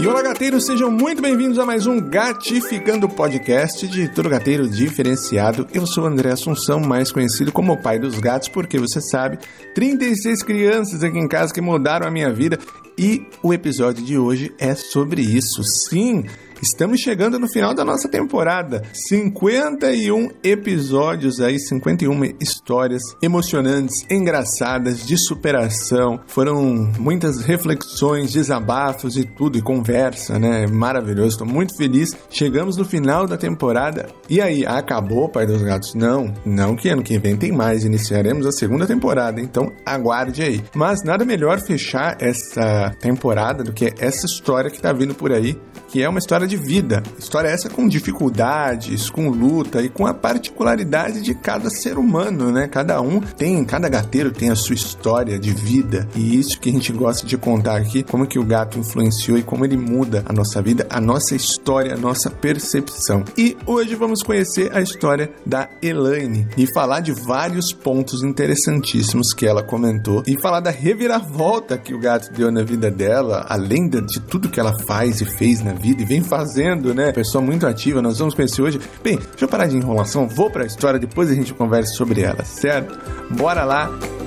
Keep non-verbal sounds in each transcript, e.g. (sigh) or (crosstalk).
E olá, gateiros, sejam muito bem-vindos a mais um Gatificando Podcast de todo gateiro diferenciado. Eu sou André Assunção, mais conhecido como o pai dos gatos, porque você sabe, 36 crianças aqui em casa que mudaram a minha vida e o episódio de hoje é sobre isso. Sim, Estamos chegando no final da nossa temporada. 51 episódios aí, 51 histórias emocionantes, engraçadas, de superação. Foram muitas reflexões, desabafos e tudo, e conversa, né? Maravilhoso. Estou muito feliz. Chegamos no final da temporada. E aí, acabou, Pai dos Gatos? Não, não que ano que vem tem mais. Iniciaremos a segunda temporada, então aguarde aí. Mas nada melhor fechar essa temporada do que essa história que está vindo por aí, que é uma história de vida. História essa com dificuldades, com luta e com a particularidade de cada ser humano, né? Cada um tem, cada gateiro tem a sua história de vida. E isso que a gente gosta de contar aqui, como que o gato influenciou e como ele muda a nossa vida, a nossa história, a nossa percepção. E hoje vamos conhecer a história da Elaine e falar de vários pontos interessantíssimos que ela comentou e falar da reviravolta que o gato deu na vida dela, além de tudo que ela faz e fez na vida e vem fazendo, né? Pessoa muito ativa, nós vamos conhecer hoje. Bem, deixa eu parar de enrolação, vou para a história, depois a gente conversa sobre ela, certo? Bora lá!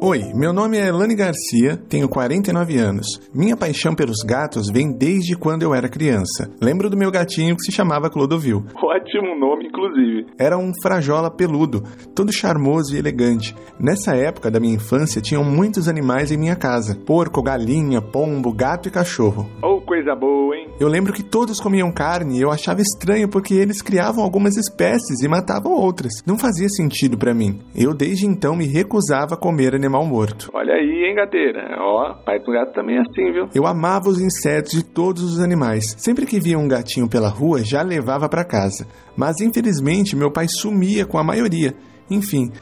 Oi, meu nome é Elane Garcia, tenho 49 anos. Minha paixão pelos gatos vem desde quando eu era criança. Lembro do meu gatinho que se chamava Clodovil. Ótimo nome, inclusive. Era um frajola peludo, todo charmoso e elegante. Nessa época da minha infância, tinham muitos animais em minha casa: porco, galinha, pombo, gato e cachorro. Oh, coisa boa, hein? Eu lembro que todos comiam carne e eu achava estranho porque eles criavam algumas espécies e matavam outras. Não fazia sentido para mim. Eu desde então me recusava a comer animal morto. Olha aí, hein, gateira? Ó, pai do gato também é assim, viu? Eu amava os insetos de todos os animais. Sempre que via um gatinho pela rua, já levava para casa. Mas infelizmente meu pai sumia com a maioria. Enfim,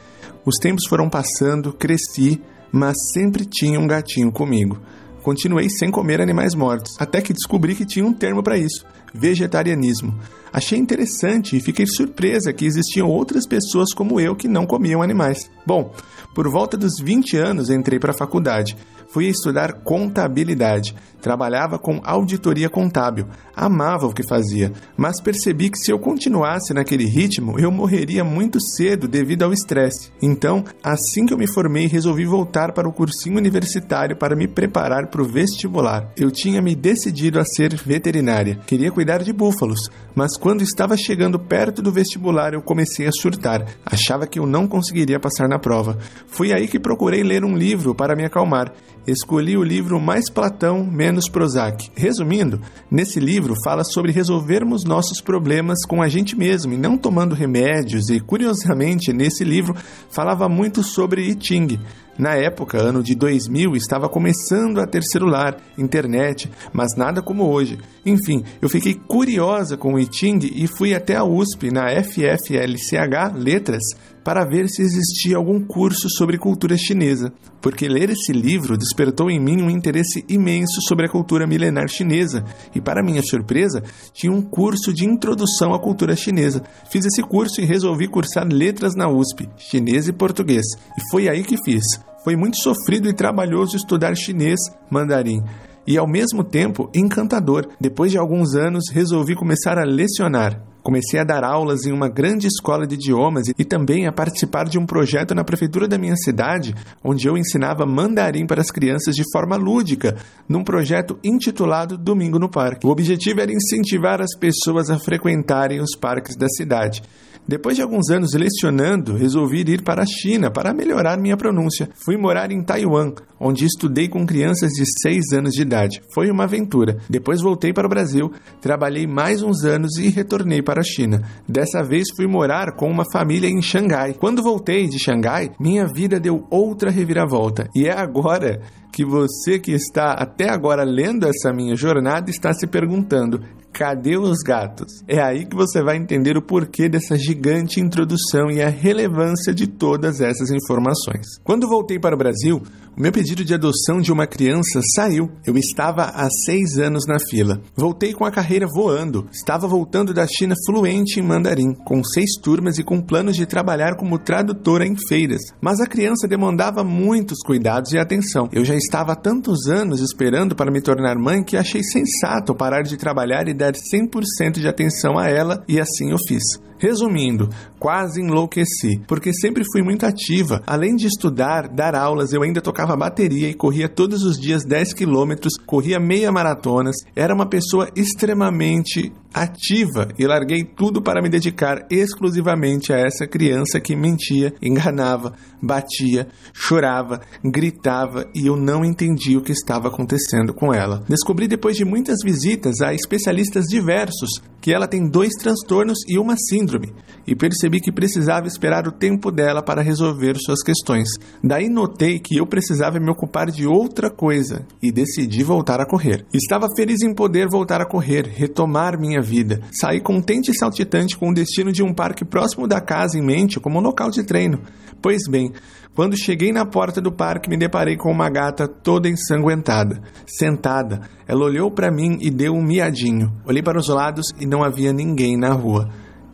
os tempos foram passando, cresci, mas sempre tinha um gatinho comigo. Continuei sem comer animais mortos, até que descobri que tinha um termo para isso: vegetarianismo. Achei interessante e fiquei surpresa que existiam outras pessoas como eu que não comiam animais. Bom, por volta dos 20 anos entrei para a faculdade. Fui estudar contabilidade. Trabalhava com auditoria contábil. Amava o que fazia, mas percebi que se eu continuasse naquele ritmo, eu morreria muito cedo devido ao estresse. Então, assim que eu me formei, resolvi voltar para o cursinho universitário para me preparar para o vestibular. Eu tinha me decidido a ser veterinária. Queria cuidar de búfalos, mas quando estava chegando perto do vestibular, eu comecei a surtar. Achava que eu não conseguiria passar na prova. Foi aí que procurei ler um livro para me acalmar. Escolhi o livro Mais Platão, Menos Prozac. Resumindo, nesse livro fala sobre resolvermos nossos problemas com a gente mesmo e não tomando remédios, e curiosamente, nesse livro falava muito sobre I Ching. Na época, ano de 2000, estava começando a ter celular, internet, mas nada como hoje. Enfim, eu fiquei curiosa com o I Ching e fui até a USP, na FFLCH Letras, para ver se existia algum curso sobre cultura chinesa, porque ler esse livro despertou em mim um interesse imenso sobre a cultura milenar chinesa, e para minha surpresa, tinha um curso de introdução à cultura chinesa. Fiz esse curso e resolvi cursar letras na USP, chinês e português, e foi aí que fiz. Foi muito sofrido e trabalhoso estudar chinês, mandarim, e ao mesmo tempo encantador. Depois de alguns anos, resolvi começar a lecionar. Comecei a dar aulas em uma grande escola de idiomas e também a participar de um projeto na prefeitura da minha cidade, onde eu ensinava mandarim para as crianças de forma lúdica, num projeto intitulado Domingo no Parque. O objetivo era incentivar as pessoas a frequentarem os parques da cidade. Depois de alguns anos lecionando, resolvi ir para a China para melhorar minha pronúncia. Fui morar em Taiwan, onde estudei com crianças de 6 anos de idade. Foi uma aventura. Depois voltei para o Brasil, trabalhei mais uns anos e retornei para a China. Dessa vez fui morar com uma família em Xangai. Quando voltei de Xangai, minha vida deu outra reviravolta. E é agora que você que está até agora lendo essa minha jornada está se perguntando: Cadê os gatos? É aí que você vai entender o porquê dessa gigante introdução e a relevância de todas essas informações. Quando voltei para o Brasil, o meu pedido de adoção de uma criança saiu. Eu estava há seis anos na fila. Voltei com a carreira voando. Estava voltando da China fluente em mandarim, com seis turmas e com planos de trabalhar como tradutora em feiras. Mas a criança demandava muitos cuidados e atenção. Eu já estava há tantos anos esperando para me tornar mãe que achei sensato parar de trabalhar e dar dar 100% de atenção a ela e assim eu fiz. Resumindo, quase enlouqueci, porque sempre fui muito ativa. Além de estudar, dar aulas, eu ainda tocava bateria e corria todos os dias 10 quilômetros, corria meia maratonas. Era uma pessoa extremamente ativa e larguei tudo para me dedicar exclusivamente a essa criança que mentia, enganava, batia, chorava, gritava e eu não entendi o que estava acontecendo com ela. Descobri depois de muitas visitas a especialistas diversos que ela tem dois transtornos e uma síndrome e percebi que precisava esperar o tempo dela para resolver suas questões. Daí notei que eu precisava me ocupar de outra coisa e decidi voltar a correr. Estava feliz em poder voltar a correr, retomar minha vida. Saí contente e saltitante com o destino de um parque próximo da casa em mente como local de treino. Pois bem, quando cheguei na porta do parque, me deparei com uma gata toda ensanguentada, sentada. Ela olhou para mim e deu um miadinho. Olhei para os lados e não havia ninguém na rua.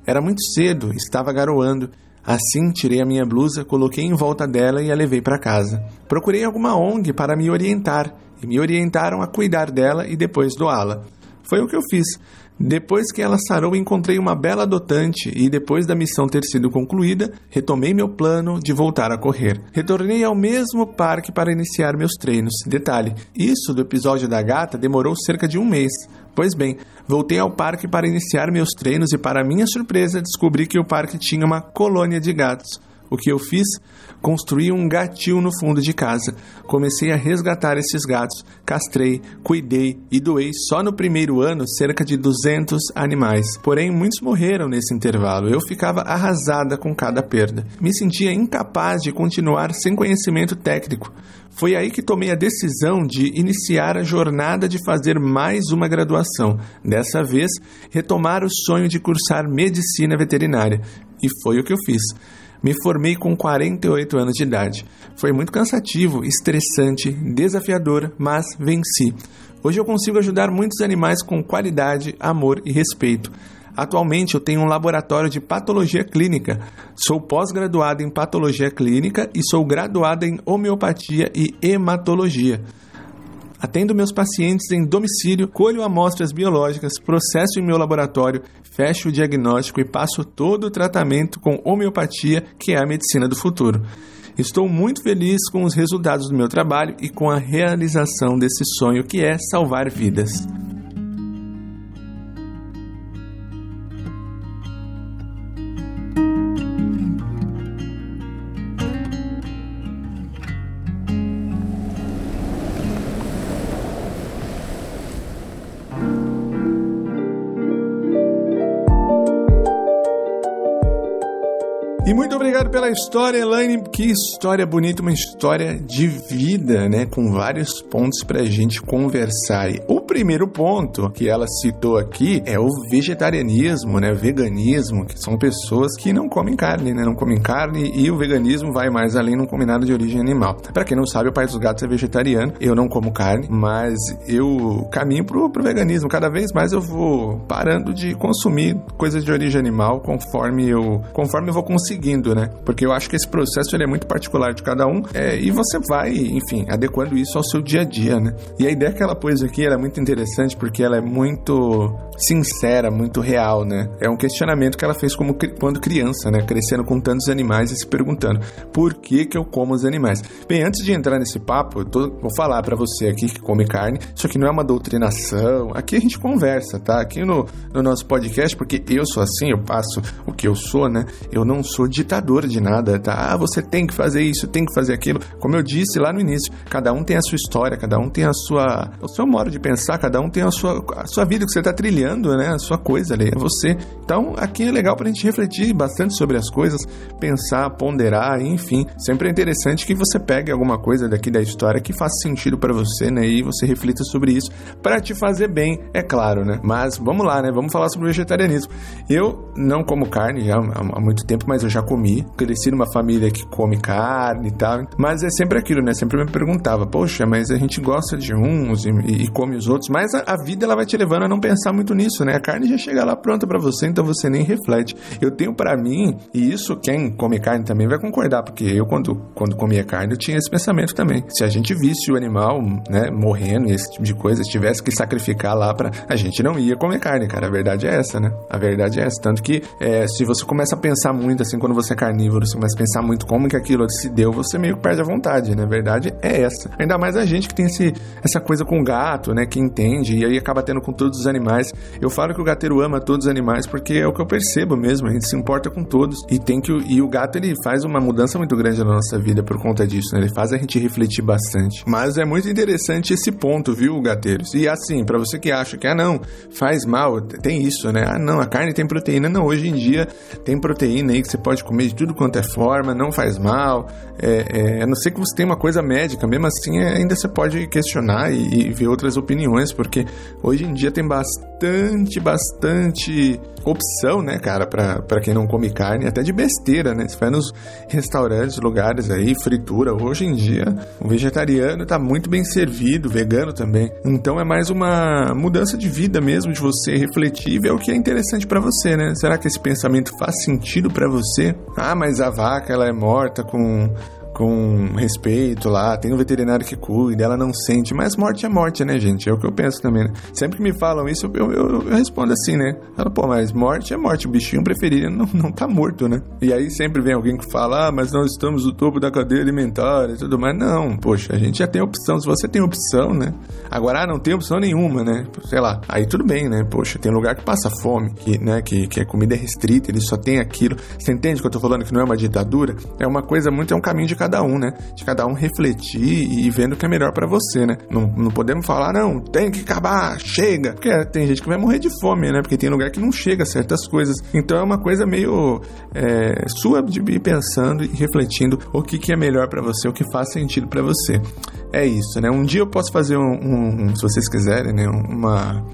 Era muito cedo, estava garoando. Assim, tirei a minha blusa, coloquei em volta dela e a levei para casa. Procurei alguma ONG para me orientar e me orientaram a cuidar dela e depois doá-la. Foi o que eu fiz. Depois que ela sarou, encontrei uma bela adotante e, depois da missão ter sido concluída, retomei meu plano de voltar a correr. Retornei ao mesmo parque para iniciar meus treinos. Detalhe: isso do episódio da gata demorou cerca de um mês. Pois bem, voltei ao parque para iniciar meus treinos e, para minha surpresa, descobri que o parque tinha uma colônia de gatos. O que eu fiz? Construí um gatil no fundo de casa. Comecei a resgatar esses gatos, castrei, cuidei e doei só no primeiro ano cerca de 200 animais. Porém, muitos morreram nesse intervalo. Eu ficava arrasada com cada perda. Me sentia incapaz de continuar sem conhecimento técnico. Foi aí que tomei a decisão de iniciar a jornada de fazer mais uma graduação. Dessa vez, retomar o sonho de cursar medicina veterinária. E foi o que eu fiz. Me formei com 48 anos de idade. Foi muito cansativo, estressante, desafiador, mas venci. Hoje eu consigo ajudar muitos animais com qualidade, amor e respeito. Atualmente eu tenho um laboratório de patologia clínica. Sou pós-graduado em patologia clínica e sou graduada em homeopatia e hematologia. Atendo meus pacientes em domicílio, colho amostras biológicas, processo em meu laboratório, fecho o diagnóstico e passo todo o tratamento com homeopatia, que é a medicina do futuro. Estou muito feliz com os resultados do meu trabalho e com a realização desse sonho que é salvar vidas. Muito obrigado pela história, Elaine. Que história bonita, uma história de vida, né? Com vários pontos pra gente conversar. O primeiro ponto que ela citou aqui é o vegetarianismo, né? Veganismo, que são pessoas que não comem carne, né? Não comem carne e o veganismo vai mais além, não come nada de origem animal. Para quem não sabe, o Pai dos Gatos é vegetariano. Eu não como carne, mas eu caminho pro, pro veganismo. Cada vez mais eu vou parando de consumir coisas de origem animal conforme eu, conforme eu vou conseguir seguindo, né? Porque eu acho que esse processo ele é muito particular de cada um é, e você vai, enfim, adequando isso ao seu dia a dia, né? E a ideia que ela pôs aqui é muito interessante porque ela é muito sincera, muito real, né? É um questionamento que ela fez como quando criança, né? Crescendo com tantos animais e se perguntando por que que eu como os animais. Bem, antes de entrar nesse papo, eu tô, vou falar para você aqui que come carne. Isso aqui não é uma doutrinação. Aqui a gente conversa, tá? Aqui no, no nosso podcast, porque eu sou assim, eu passo o que eu sou, né? Eu não sou ditador de nada, tá? Ah, você tem que fazer isso, tem que fazer aquilo. Como eu disse lá no início, cada um tem a sua história, cada um tem a sua, o seu modo de pensar, cada um tem a sua, a sua vida que você está trilhando, né? A sua coisa ali, é você. Então, aqui é legal para a gente refletir bastante sobre as coisas, pensar, ponderar, enfim. Sempre é interessante que você pegue alguma coisa daqui da história que faça sentido para você, né? E você reflita sobre isso para te fazer bem, é claro, né? Mas vamos lá, né? Vamos falar sobre vegetarianismo. Eu não como carne já há muito tempo, mas eu já comi. Cresci numa família que come carne e tal. Mas é sempre aquilo, né? Sempre me perguntava, poxa, mas a gente gosta de uns e, e come os outros. Mas a, a, vida ela vai te levando a não pensar muito nisso, né? A carne já chega lá pronta para você, então você nem reflete. Eu tenho para mim, e isso quem come carne também vai concordar, porque eu quando, quando comia carne eu tinha esse pensamento também. Se a gente visse o animal, né, morrendo, esse tipo de coisa, tivesse que sacrificar lá para a gente não ia comer carne, cara. A verdade é essa, né? A verdade é essa. Tanto que é, se você começa a pensar muito, assim, quando você é carnívoro, você começa a pensar muito como que aquilo se deu, você meio que perde a vontade, né? A verdade é essa. Ainda mais a gente que tem esse, essa coisa com gato, né? Que entende, e aí acaba tendo com todos os animais. Eu falo que o gateiro ama todos os animais porque é o que eu percebo mesmo, a gente se importa com todos. E tem que. E o gato, ele faz uma mudança muito grande na nossa vida por conta disso, né? Ele faz a gente refletir bastante. Mas é muito interessante esse ponto, viu, gateiros? E assim, para você que acha que, ah, não, faz mal, tem isso, né? Ah, não, a carne tem proteína. Não, hoje em dia tem proteína aí que você pode comer de tudo quanto é forma, não faz mal. É, é, a não ser que você tenha uma coisa médica, mesmo assim é, ainda você pode questionar e, e ver outras opiniões, porque hoje em dia tem bastante, bastante opção, né, cara, para quem não come carne, até de besteira, né? Você vai nos restaurantes, lugares aí, fritura. Hoje em dia, o vegetariano tá muito bem servido, vegano também. Então é mais uma mudança de vida mesmo, de você refletir e ver o que é interessante para você, né? Será que esse pensamento faz sentido para você? Ah, mas a vaca ela é morta com com respeito lá, tem um veterinário que cuida, ela não sente, mas morte é morte, né, gente? É o que eu penso também, né? Sempre que me falam isso, eu, eu, eu respondo assim, né? Fala, pô, mas morte é morte, o bichinho preferido não, não tá morto, né? E aí sempre vem alguém que fala, ah, mas nós estamos no topo da cadeia alimentar e tudo mais. Não, poxa, a gente já tem opção, se você tem opção, né? Agora, ah, não tem opção nenhuma, né? Sei lá, aí tudo bem, né? Poxa, tem lugar que passa fome, que, né, que, que a comida é restrita, ele só tem aquilo. Você entende que eu tô falando que não é uma ditadura? É uma coisa muito, é um caminho de cada um, né? De cada um refletir e vendo o que é melhor para você, né? Não, não podemos falar, não, tem que acabar, chega. Porque tem gente que vai morrer de fome, né? Porque tem lugar que não chega certas coisas. Então é uma coisa meio é, sua de ir pensando e refletindo o que, que é melhor para você, o que faz sentido para você. É isso, né? Um dia eu posso fazer um, um se vocês quiserem, né? Uma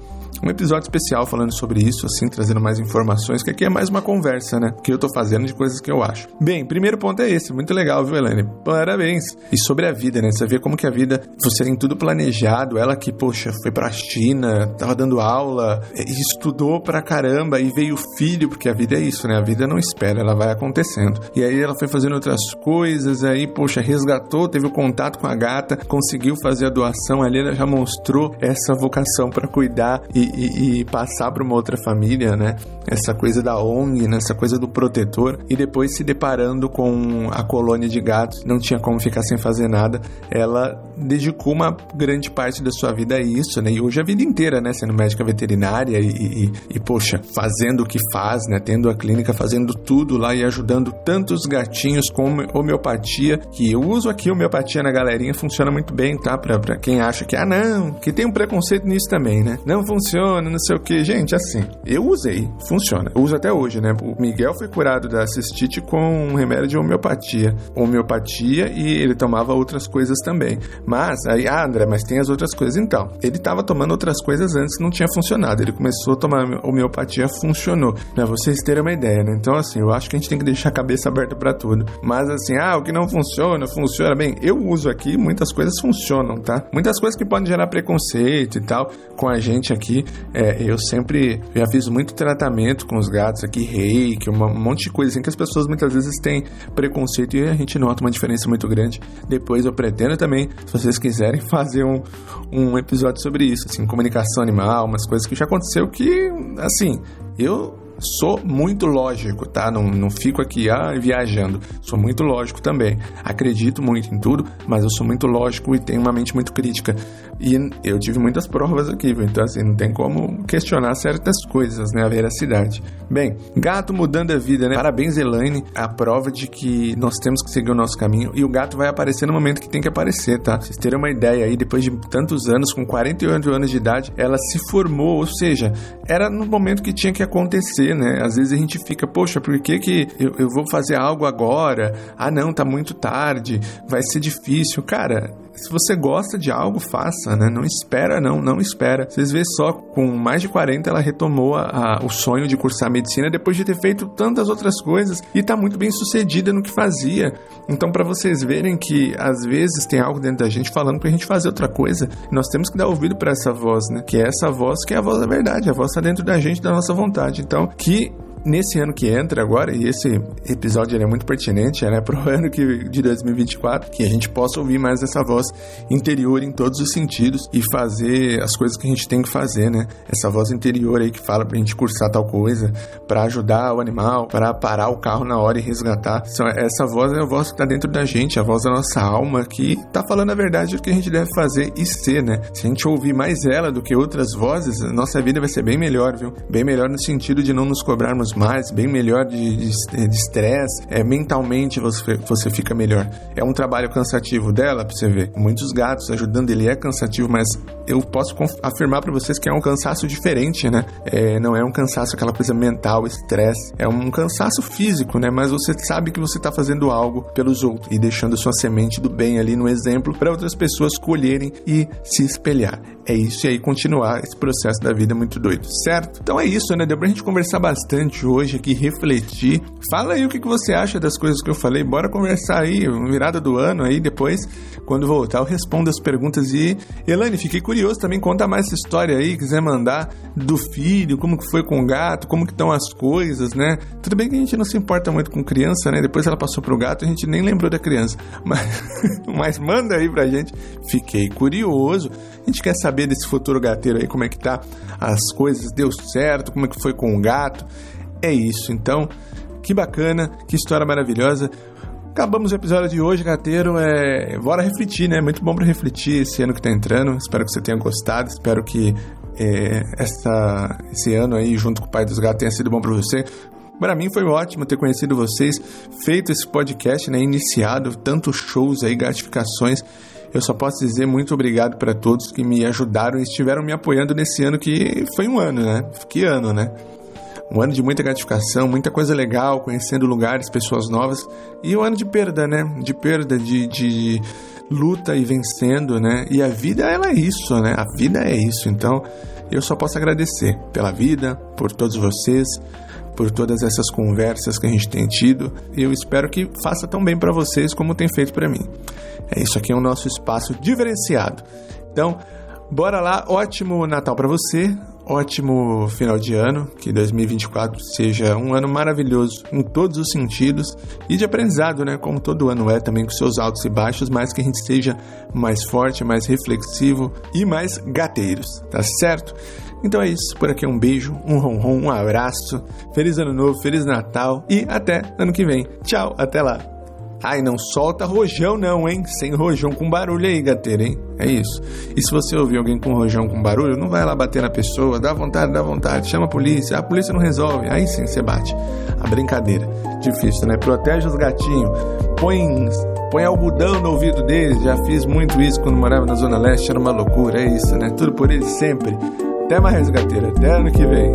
um episódio especial falando sobre isso, assim, trazendo mais informações, que aqui é mais uma conversa, né? Que eu tô fazendo de coisas que eu acho. Bem, primeiro ponto é esse, muito legal, viu, Helene? Parabéns. E sobre a vida, né? Você vê como que a vida, você tem tudo planejado, ela que, poxa, foi pra China, tava dando aula, estudou pra caramba e veio filho, porque a vida é isso, né? A vida não espera, ela vai acontecendo. E aí ela foi fazendo outras coisas, aí, poxa, resgatou, teve o contato com a gata, conseguiu fazer a doação ali, ela já mostrou essa vocação para cuidar e, e, e passar para uma outra família, né? Essa coisa da ONG, né? essa coisa do protetor, e depois se deparando com a colônia de gatos, não tinha como ficar sem fazer nada. Ela dedicou uma grande parte da sua vida a isso, né? E hoje a vida inteira, né? Sendo médica veterinária e, e, e poxa, fazendo o que faz, né? Tendo a clínica, fazendo tudo lá e ajudando tantos gatinhos com homeopatia, que eu uso aqui homeopatia na galerinha, funciona muito bem, tá? Pra, pra quem acha que, ah, não, que tem um preconceito nisso também, né? Não funciona funciona, não sei o que. Gente, assim, eu usei, funciona. Eu uso até hoje, né? O Miguel foi curado da cistite com um remédio de homeopatia. Homeopatia e ele tomava outras coisas também. Mas, aí, ah, André, mas tem as outras coisas. Então, ele estava tomando outras coisas antes que não tinha funcionado. Ele começou a tomar homeopatia, funcionou. Pra vocês terem uma ideia, né? Então, assim, eu acho que a gente tem que deixar a cabeça aberta para tudo. Mas, assim, ah, o que não funciona, funciona bem. Eu uso aqui, muitas coisas funcionam, tá? Muitas coisas que podem gerar preconceito e tal com a gente aqui, é, eu sempre já fiz muito tratamento com os gatos aqui, reiki, um monte de coisa assim que as pessoas muitas vezes têm preconceito e a gente nota uma diferença muito grande. Depois eu pretendo também, se vocês quiserem, (laughs) fazer um, um episódio sobre isso, assim, comunicação animal, umas coisas que já aconteceu que, assim, eu sou muito lógico, tá? Não, não fico aqui ah, viajando. Sou muito lógico também. Acredito muito em tudo, mas eu sou muito lógico e tenho uma mente muito crítica. E eu tive muitas provas aqui? Então, assim, não tem como questionar certas coisas, né? A veracidade. Bem, gato mudando a vida, né? Parabéns, Elaine. A prova de que nós temos que seguir o nosso caminho e o gato vai aparecer no momento que tem que aparecer, tá? Vocês terem uma ideia aí, depois de tantos anos, com 48 anos de idade, ela se formou, ou seja, era no momento que tinha que acontecer, né? Às vezes a gente fica, poxa, por que, que eu, eu vou fazer algo agora? Ah, não, tá muito tarde, vai ser difícil. Cara, se você gosta de algo, faça, né? Não espera, não, não espera. Vocês vê só, com mais de 40, ela retomou a, a, o sonho de cursar medicina depois de ter feito tantas outras coisas e tá muito bem sucedida no que fazia. Então, para vocês verem que às vezes tem algo dentro da gente falando pra gente fazer outra coisa, nós temos que dar ouvido para essa voz, né? Que é essa voz que é a voz da verdade, a voz tá dentro da gente, da nossa vontade. Então, que nesse ano que entra agora, e esse episódio é muito pertinente, né, para o (laughs) ano que, de 2024, que a gente possa ouvir mais essa voz interior em todos os sentidos e fazer as coisas que a gente tem que fazer, né? Essa voz interior aí que fala pra gente cursar tal coisa, para ajudar o animal, para parar o carro na hora e resgatar. Essa voz é a voz que tá dentro da gente, a voz da nossa alma que tá falando a verdade do que a gente deve fazer e ser, né? Se a gente ouvir mais ela do que outras vozes, a nossa vida vai ser bem melhor, viu? Bem melhor no sentido de não nos cobrarmos mais, bem melhor de estresse, é, mentalmente você, você fica melhor. É um trabalho cansativo dela, pra você ver. Muitos gatos ajudando ele é cansativo, mas eu posso afirmar para vocês que é um cansaço diferente, né? É, não é um cansaço aquela coisa mental, estresse. É um cansaço físico, né? Mas você sabe que você tá fazendo algo pelos outros e deixando sua semente do bem ali no exemplo para outras pessoas colherem e se espelhar. É isso e aí continuar esse processo da vida muito doido, certo? Então é isso, né? Deu pra gente conversar bastante hoje aqui, refletir. Fala aí o que, você acha das coisas que eu falei. Bora conversar aí, virada do ano aí, depois, quando voltar, eu respondo as perguntas. E, Elane, fiquei curioso também, conta mais essa história aí, quiser mandar do filho, como que foi com o gato, como que estão as coisas, né? Tudo bem que a gente não se importa muito com criança, né? Depois ela passou pro gato, a gente nem lembrou da criança. (laughs) Mas, mas manda aí pra gente. Fiquei curioso. A gente quer saber desse futuro gateiro aí, como é que tá as coisas, deu certo, como é que foi com o gato é isso. Então, que bacana, que história maravilhosa. Acabamos o episódio de hoje, gateiro. É... Bora refletir, né? Muito bom para refletir esse ano que tá entrando. Espero que você tenha gostado. Espero que é, essa, esse ano aí, junto com o Pai dos Gatos, tenha sido bom para você. Para mim foi ótimo ter conhecido vocês, feito esse podcast, né? Iniciado tantos shows aí, gratificações. Eu só posso dizer muito obrigado para todos que me ajudaram e estiveram me apoiando nesse ano que foi um ano, né? Que ano, né? Um ano de muita gratificação, muita coisa legal, conhecendo lugares, pessoas novas. E um ano de perda, né? De perda, de, de luta e vencendo, né? E a vida, ela é isso, né? A vida é isso. Então, eu só posso agradecer pela vida, por todos vocês, por todas essas conversas que a gente tem tido. E eu espero que faça tão bem para vocês como tem feito para mim. É isso aqui é o nosso espaço diferenciado. Então, bora lá. Ótimo Natal para você ótimo final de ano, que 2024 seja um ano maravilhoso em todos os sentidos e de aprendizado, né? Como todo ano é também com seus altos e baixos, mas que a gente seja mais forte, mais reflexivo e mais gateiros, tá certo? Então é isso, por aqui um beijo, um ronron, um abraço, feliz ano novo, feliz Natal e até ano que vem. Tchau, até lá. Ai, não solta rojão não, hein? Sem rojão com barulho aí, gateira, hein? É isso. E se você ouvir alguém com rojão com barulho, não vai lá bater na pessoa, dá vontade, dá vontade, chama a polícia, a polícia não resolve, aí sim você bate. A brincadeira. Difícil, né? Protege os gatinhos, põe, põe algodão no ouvido deles, já fiz muito isso quando morava na Zona Leste, era uma loucura, é isso, né? Tudo por eles sempre. Até mais, gateira, até ano que vem.